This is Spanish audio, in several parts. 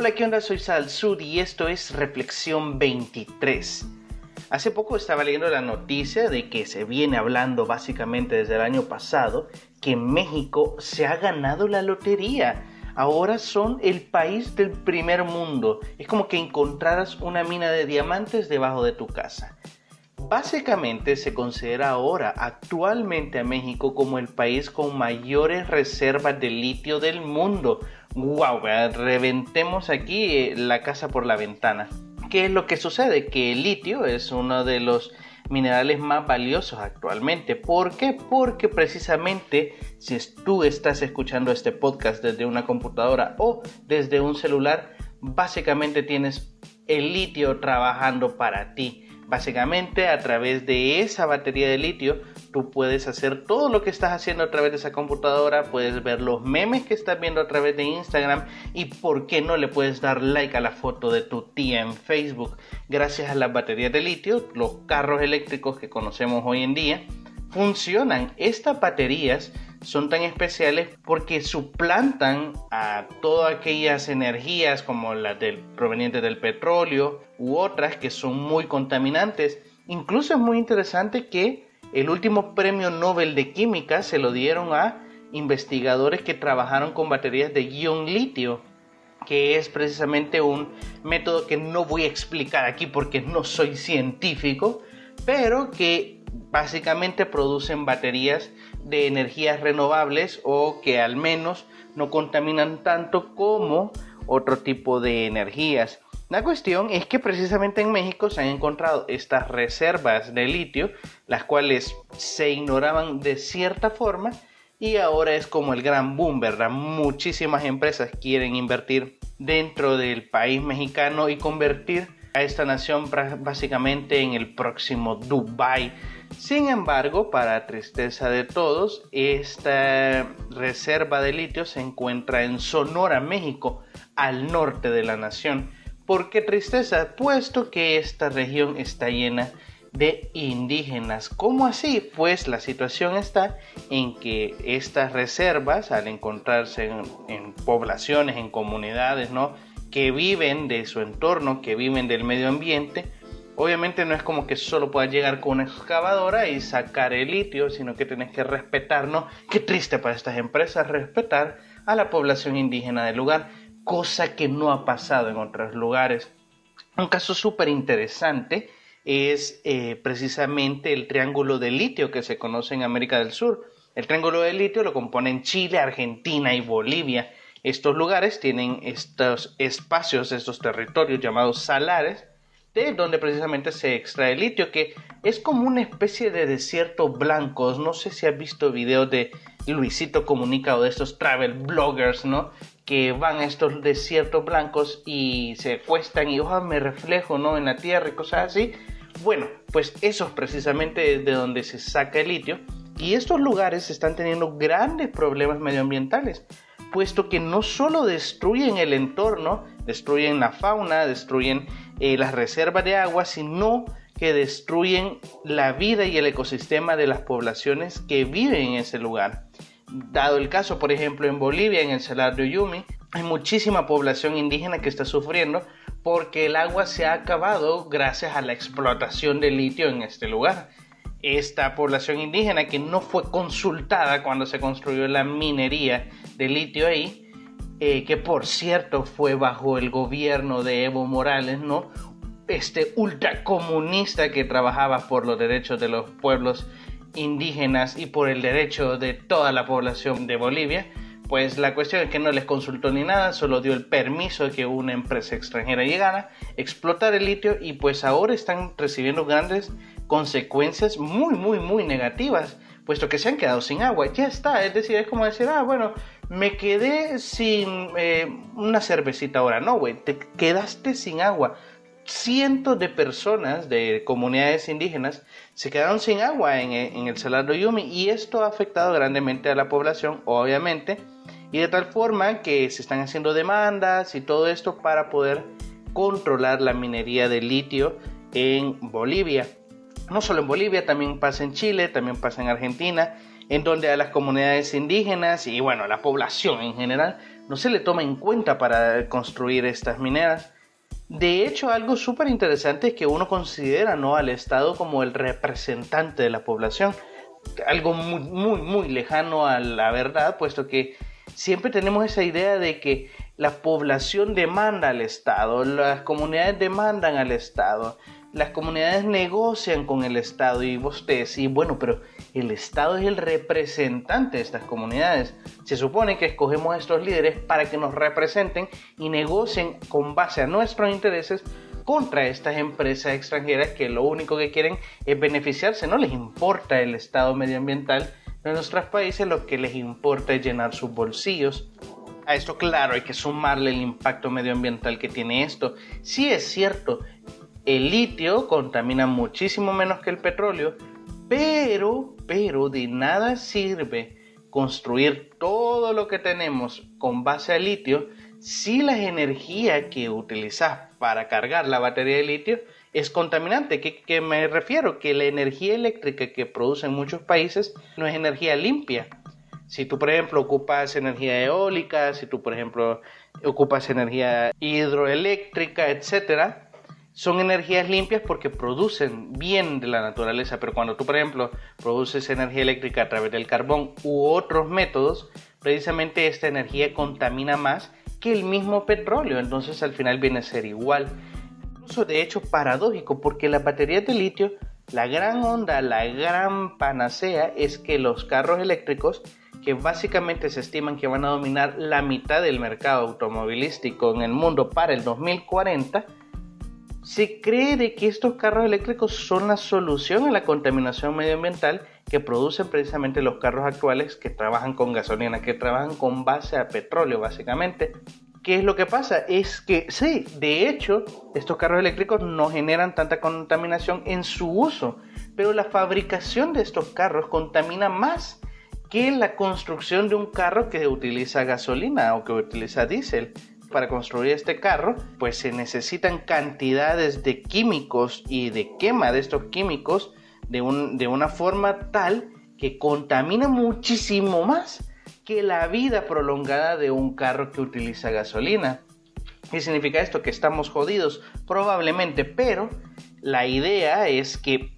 Hola, ¿qué onda? Soy Sal Sud y esto es Reflexión 23. Hace poco estaba leyendo la noticia de que se viene hablando básicamente desde el año pasado que México se ha ganado la lotería. Ahora son el país del primer mundo. Es como que encontraras una mina de diamantes debajo de tu casa. Básicamente se considera ahora actualmente a México como el país con mayores reservas de litio del mundo wow, reventemos aquí eh, la casa por la ventana. ¿Qué es lo que sucede? Que el litio es uno de los minerales más valiosos actualmente. ¿Por qué? Porque precisamente si tú estás escuchando este podcast desde una computadora o desde un celular, básicamente tienes el litio trabajando para ti. Básicamente a través de esa batería de litio tú puedes hacer todo lo que estás haciendo a través de esa computadora, puedes ver los memes que estás viendo a través de Instagram y por qué no le puedes dar like a la foto de tu tía en Facebook. Gracias a las baterías de litio, los carros eléctricos que conocemos hoy en día funcionan. Estas baterías son tan especiales porque suplantan a todas aquellas energías como las del, provenientes del petróleo u otras que son muy contaminantes. Incluso es muy interesante que el último premio Nobel de Química se lo dieron a investigadores que trabajaron con baterías de ion litio, que es precisamente un método que no voy a explicar aquí porque no soy científico, pero que básicamente producen baterías de energías renovables o que al menos no contaminan tanto como otro tipo de energías. La cuestión es que precisamente en México se han encontrado estas reservas de litio, las cuales se ignoraban de cierta forma y ahora es como el gran boom, ¿verdad? Muchísimas empresas quieren invertir dentro del país mexicano y convertir a esta nación básicamente en el próximo Dubai sin embargo, para tristeza de todos, esta reserva de litio se encuentra en Sonora, México, al norte de la nación. ¿Por qué tristeza? Puesto que esta región está llena de indígenas. ¿Cómo así? Pues la situación está en que estas reservas, al encontrarse en, en poblaciones, en comunidades, ¿no? Que viven de su entorno, que viven del medio ambiente, Obviamente no es como que solo puedas llegar con una excavadora y sacar el litio, sino que tienes que respetarnos. Qué triste para estas empresas respetar a la población indígena del lugar, cosa que no ha pasado en otros lugares. Un caso súper interesante es eh, precisamente el triángulo de litio que se conoce en América del Sur. El triángulo de litio lo componen Chile, Argentina y Bolivia. Estos lugares tienen estos espacios, estos territorios llamados salares, de donde precisamente se extrae el litio, que es como una especie de desierto blancos. No sé si has visto videos de Luisito Comunica o de estos travel bloggers, ¿no? Que van a estos desiertos blancos y se cuestan y, oh, me reflejo, ¿no? En la tierra y cosas así. Bueno, pues eso es precisamente de donde se saca el litio. Y estos lugares están teniendo grandes problemas medioambientales, puesto que no solo destruyen el entorno, destruyen la fauna, destruyen eh, las reservas de agua, sino que destruyen la vida y el ecosistema de las poblaciones que viven en ese lugar. Dado el caso, por ejemplo, en Bolivia, en el Salar de hay muchísima población indígena que está sufriendo porque el agua se ha acabado gracias a la explotación de litio en este lugar. Esta población indígena que no fue consultada cuando se construyó la minería de litio ahí, eh, que por cierto fue bajo el gobierno de Evo Morales, ¿no? Este ultracomunista que trabajaba por los derechos de los pueblos indígenas y por el derecho de toda la población de Bolivia, pues la cuestión es que no les consultó ni nada, solo dio el permiso de que una empresa extranjera llegara, explotara el litio y pues ahora están recibiendo grandes consecuencias muy, muy, muy negativas puesto que se han quedado sin agua. Ya está, es decir, es como decir, ah, bueno, me quedé sin eh, una cervecita ahora. No, güey, te quedaste sin agua. Cientos de personas de comunidades indígenas se quedaron sin agua en, en el Salar de y esto ha afectado grandemente a la población, obviamente, y de tal forma que se están haciendo demandas y todo esto para poder controlar la minería de litio en Bolivia no solo en Bolivia, también pasa en Chile, también pasa en Argentina en donde a las comunidades indígenas y bueno, a la población en general no se le toma en cuenta para construir estas mineras. De hecho, algo súper interesante es que uno considera ¿no? al Estado como el representante de la población, algo muy, muy, muy lejano a la verdad, puesto que siempre tenemos esa idea de que la población demanda al Estado, las comunidades demandan al Estado, las comunidades negocian con el Estado y vos te decís, bueno, pero el Estado es el representante de estas comunidades. Se supone que escogemos a estos líderes para que nos representen y negocien con base a nuestros intereses contra estas empresas extranjeras que lo único que quieren es beneficiarse, no les importa el estado medioambiental de nuestros países, lo que les importa es llenar sus bolsillos. A esto, claro, hay que sumarle el impacto medioambiental que tiene esto. Sí es cierto, el litio contamina muchísimo menos que el petróleo, pero, pero de nada sirve construir todo lo que tenemos con base a litio si la energía que utilizas para cargar la batería de litio es contaminante. ¿Qué, ¿Qué, me refiero? Que la energía eléctrica que producen muchos países no es energía limpia. Si tú, por ejemplo, ocupas energía eólica, si tú, por ejemplo, ocupas energía hidroeléctrica, etcétera, son energías limpias porque producen bien de la naturaleza, pero cuando tú, por ejemplo, produces energía eléctrica a través del carbón u otros métodos, precisamente esta energía contamina más que el mismo petróleo, entonces al final viene a ser igual. Incluso de hecho paradójico, porque las baterías de litio, la gran onda, la gran panacea es que los carros eléctricos, que básicamente se estiman que van a dominar la mitad del mercado automovilístico en el mundo para el 2040, se cree de que estos carros eléctricos son la solución a la contaminación medioambiental que producen precisamente los carros actuales que trabajan con gasolina, que trabajan con base a petróleo básicamente. ¿Qué es lo que pasa? Es que sí, de hecho, estos carros eléctricos no generan tanta contaminación en su uso, pero la fabricación de estos carros contamina más que la construcción de un carro que utiliza gasolina o que utiliza diésel para construir este carro, pues se necesitan cantidades de químicos y de quema de estos químicos de, un, de una forma tal que contamina muchísimo más que la vida prolongada de un carro que utiliza gasolina. ¿Qué significa esto? Que estamos jodidos, probablemente, pero la idea es que,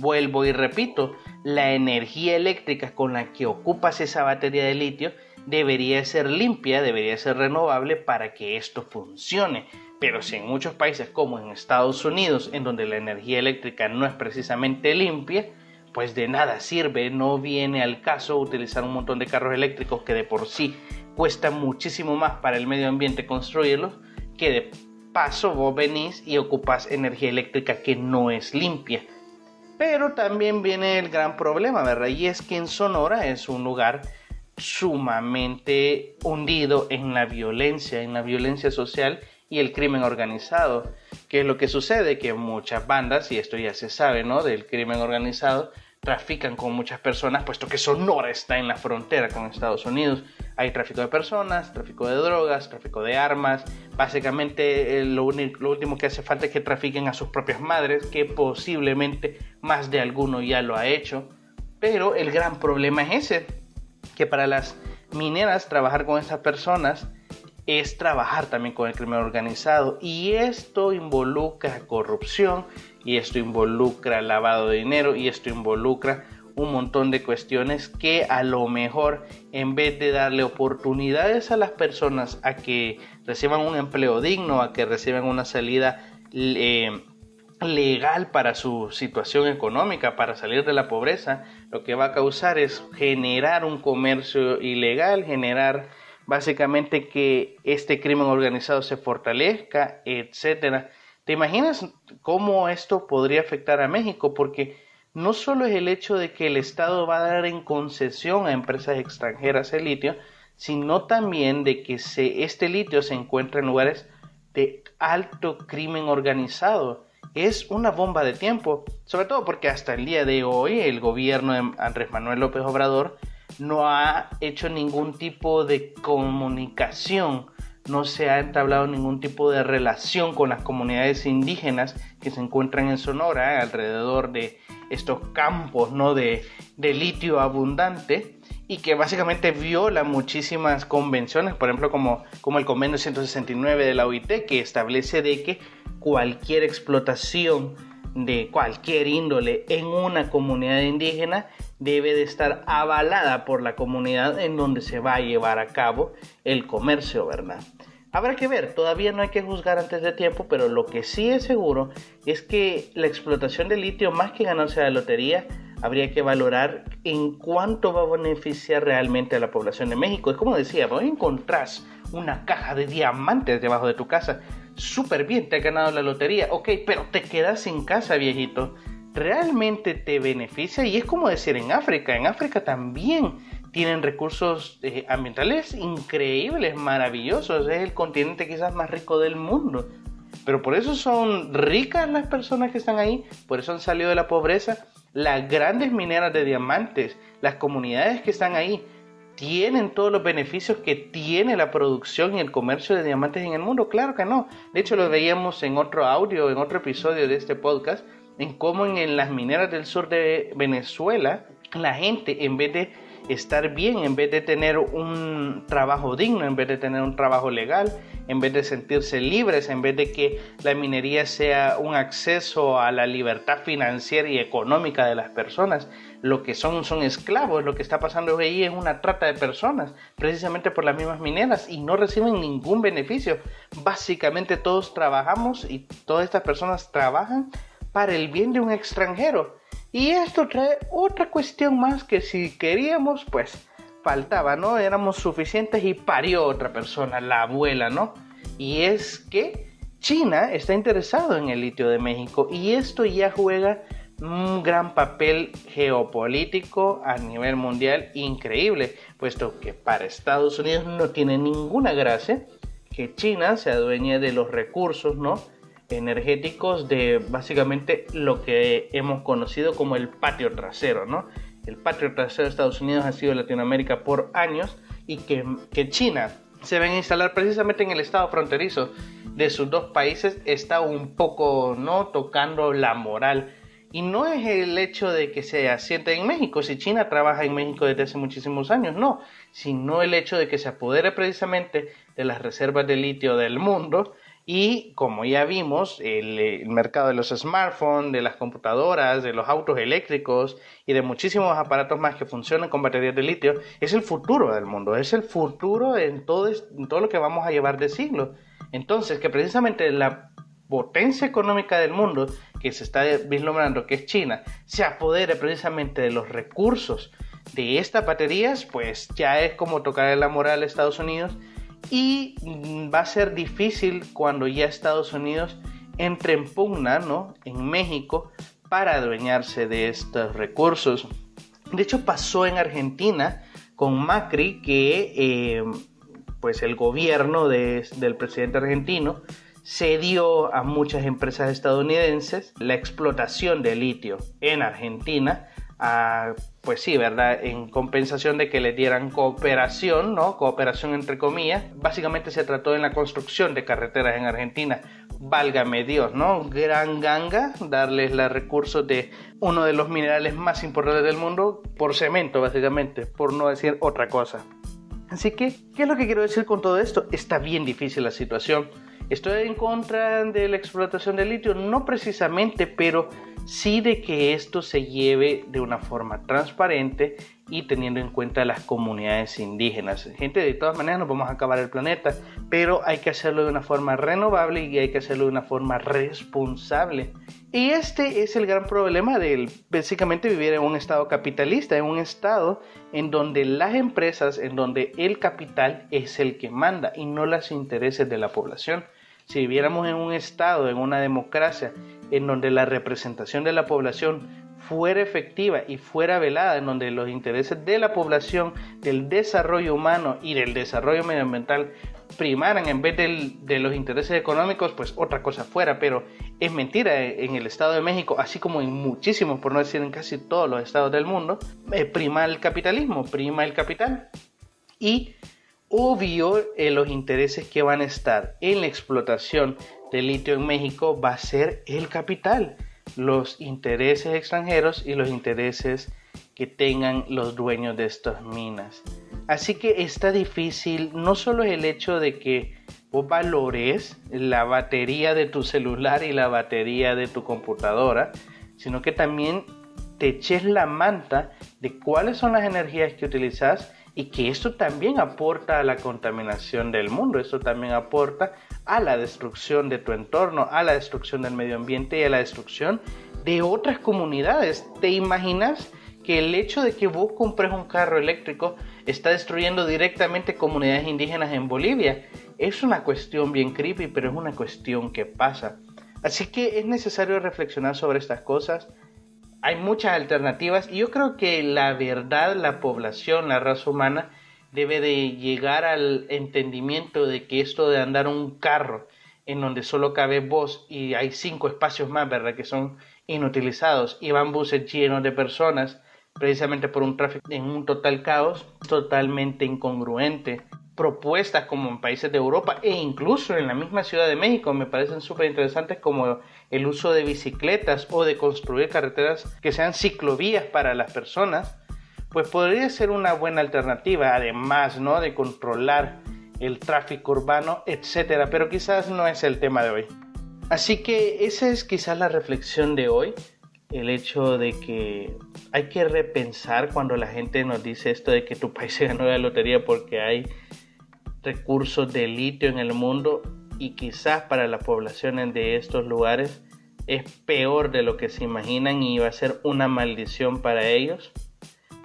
vuelvo y repito, la energía eléctrica con la que ocupas esa batería de litio debería ser limpia, debería ser renovable para que esto funcione. Pero si en muchos países como en Estados Unidos, en donde la energía eléctrica no es precisamente limpia, pues de nada sirve, no viene al caso utilizar un montón de carros eléctricos que de por sí cuesta muchísimo más para el medio ambiente construirlos, que de paso vos venís y ocupas energía eléctrica que no es limpia. Pero también viene el gran problema, ¿verdad? Y es que en Sonora es un lugar sumamente hundido en la violencia, en la violencia social y el crimen organizado. ¿Qué es lo que sucede? Que muchas bandas, y esto ya se sabe, ¿no? Del crimen organizado, trafican con muchas personas, puesto que Sonora está en la frontera con Estados Unidos. Hay tráfico de personas, tráfico de drogas, tráfico de armas. Básicamente eh, lo, lo, último que hace falta es que trafiquen a sus propias madres, que posiblemente más de alguno ya lo ha hecho. Pero el gran problema es ese, que para las mineras trabajar con esas personas es trabajar también con el crimen organizado. Y esto involucra corrupción y esto involucra lavado de dinero y esto involucra un montón de cuestiones que a lo mejor en vez de darle oportunidades a las personas a que reciban un empleo digno, a que reciban una salida eh, legal para su situación económica, para salir de la pobreza, lo que va a causar es generar un comercio ilegal, generar básicamente que este crimen organizado se fortalezca, etcétera. ¿Te imaginas cómo esto podría afectar a México? Porque no solo es el hecho de que el Estado va a dar en concesión a empresas extranjeras el litio, sino también de que se, este litio se encuentra en lugares de alto crimen organizado es una bomba de tiempo, sobre todo porque hasta el día de hoy el gobierno de Andrés Manuel López Obrador no ha hecho ningún tipo de comunicación no se ha entablado ningún tipo de relación con las comunidades indígenas que se encuentran en Sonora alrededor de estos campos ¿no? de, de litio abundante y que básicamente viola muchísimas convenciones, por ejemplo como, como el convenio 169 de la OIT que establece de que cualquier explotación de cualquier índole en una comunidad indígena debe de estar avalada por la comunidad en donde se va a llevar a cabo el comercio, ¿verdad? Habrá que ver, todavía no hay que juzgar antes de tiempo, pero lo que sí es seguro es que la explotación de litio, más que ganarse la lotería, habría que valorar en cuánto va a beneficiar realmente a la población de México. Es como decía, vos encontrás una caja de diamantes debajo de tu casa, súper bien, te has ganado la lotería, ok, pero te quedas sin casa, viejito. Realmente te beneficia y es como decir en África, en África también tienen recursos eh, ambientales increíbles, maravillosos, es el continente quizás más rico del mundo. Pero por eso son ricas las personas que están ahí, por eso han salido de la pobreza. Las grandes mineras de diamantes, las comunidades que están ahí, tienen todos los beneficios que tiene la producción y el comercio de diamantes en el mundo? Claro que no. De hecho, lo veíamos en otro audio, en otro episodio de este podcast, en cómo en, las mineras del sur de Venezuela, la gente, en vez de estar bien, en vez de tener un trabajo digno, en vez de tener un trabajo legal, en vez de sentirse libres, en vez de que la minería sea un acceso a la libertad financiera y económica de las personas, lo que son son esclavos, lo que está pasando ahí es una trata de personas, precisamente por las mismas mineras y no reciben ningún beneficio. Básicamente todos trabajamos y todas estas personas trabajan para el bien de un extranjero. Y esto trae otra cuestión más que si queríamos, pues faltaba, ¿no? Éramos suficientes y parió otra persona, la abuela, ¿no? Y es que China está interesado en el litio de México y esto ya juega un gran papel geopolítico a nivel mundial increíble, puesto que para Estados Unidos no tiene ninguna gracia que China se adueñe de los recursos, ¿no? Energéticos de básicamente lo que hemos conocido como el patio trasero, ¿no? El patio trasero de Estados Unidos ha sido Latinoamérica por años y que, que China se ven a instalar precisamente en el estado fronterizo de sus dos países está un poco no tocando la moral y no es el hecho de que se asiente en México, si China trabaja en México desde hace muchísimos años, no, sino el hecho de que se apodere precisamente de las reservas de litio del mundo y como ya vimos, el, mercado de los smartphones, de las computadoras, de los autos eléctricos y de muchísimos aparatos más que funcionan con baterías de litio es el futuro del mundo, es el futuro en todo, todo lo que vamos a llevar de siglo. Entonces, que precisamente la potencia económica del mundo que se está vislumbrando, que es China, se apodere precisamente de los recursos de estas baterías, pues ya es como tocar la moral a Estados Unidos y va a ser difícil cuando ya Estados Unidos entre en pugna ¿no? en México para adueñarse de estos recursos. De hecho pasó en Argentina con Macri que eh, pues el gobierno del presidente argentino cedió a muchas empresas estadounidenses la explotación de litio en Argentina pues sí, ¿verdad? En compensación de que le dieran cooperación, ¿no? Cooperación entre comillas. Básicamente se trató en la construcción de carreteras en Argentina. Válgame Dios, ¿no? Gran ganga darles los recursos de uno de los minerales más importantes del mundo por cemento, básicamente, por no decir otra cosa. Así que, ¿qué es lo que quiero decir con todo esto? Está bien difícil la situación. ¿Estoy en contra de la explotación del litio? No precisamente, pero sí de que esto se lleve de una forma transparente y teniendo en cuenta las comunidades indígenas. Gente, de todas maneras no vamos a acabar el planeta, pero hay que hacerlo de una forma renovable y hay que hacerlo de una forma responsable. Y este es el gran problema de básicamente vivir en un estado capitalista, en un estado en donde las empresas, en donde el capital es el que manda y no los intereses de la población. Si viviéramos en un estado, en una democracia, en donde la representación de la población fuera efectiva y fuera velada, en donde los intereses de la población, del desarrollo humano y del desarrollo medioambiental primaran en vez de los intereses económicos, pues otra cosa fuera, pero es mentira en el Estado de México, así como en muchísimos, por no decir en casi todos los estados del mundo, eh, prima el capitalismo, prima el capital. Y obvio eh, los intereses que van a estar en la explotación de litio en México va a ser el capital, los intereses extranjeros y los intereses que tengan los dueños de estas minas. Así que está difícil, no solo es el hecho de que valores la batería de tu celular y la batería de tu computadora, sino que también te eches la manta de cuáles son las energías que utilizas y que esto también aporta a la contaminación del mundo, esto también aporta a la destrucción de tu entorno, a la destrucción del medio ambiente y a la destrucción de otras comunidades. ¿Te imaginas que el hecho de que vos compres un carro eléctrico está destruyendo directamente comunidades indígenas en Bolivia? Es una cuestión bien creepy, pero es una cuestión que pasa. Así que es necesario reflexionar sobre estas cosas hay muchas alternativas y yo creo que la verdad, la población, la raza humana debe de llegar al entendimiento de que esto de andar un carro en donde solo cabe vos y hay cinco espacios más, ¿verdad? Que son inutilizados y van buses llenos de personas precisamente por un tráfico en un total caos totalmente incongruente propuestas como en países de Europa e incluso en la misma Ciudad de México me parecen súper interesantes como el uso de bicicletas o de construir carreteras que sean ciclovías para las personas, pues podría ser una buena alternativa, además ¿no? de controlar el tráfico urbano, etcétera, pero quizás no es el tema de hoy. Así que esa es quizás la reflexión de hoy, el hecho de que hay que repensar cuando la gente nos dice esto de que tu país se ganó la lotería porque hay recursos de litio en el mundo y quizás para las poblaciones de estos lugares es peor de lo que se imaginan y va a ser una maldición para ellos.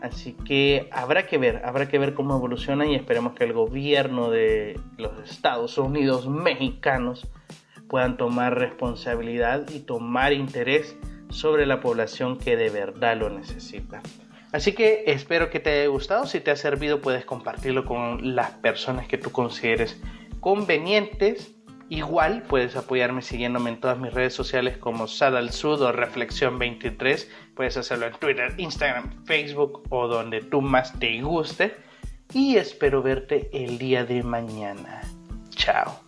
Así que habrá que ver, habrá que ver cómo evoluciona y esperemos que el gobierno de los Estados Unidos mexicanos puedan tomar responsabilidad y tomar interés sobre la población que de verdad lo necesita. Así que espero que te haya gustado. Si te ha servido, puedes compartirlo con las personas que tú consideres convenientes. Igual puedes apoyarme siguiéndome en todas mis redes sociales como Sad al Sud o Reflexión23. Puedes hacerlo en Twitter, Instagram, Facebook o donde tú más te guste. Y espero verte el día de mañana. Chao.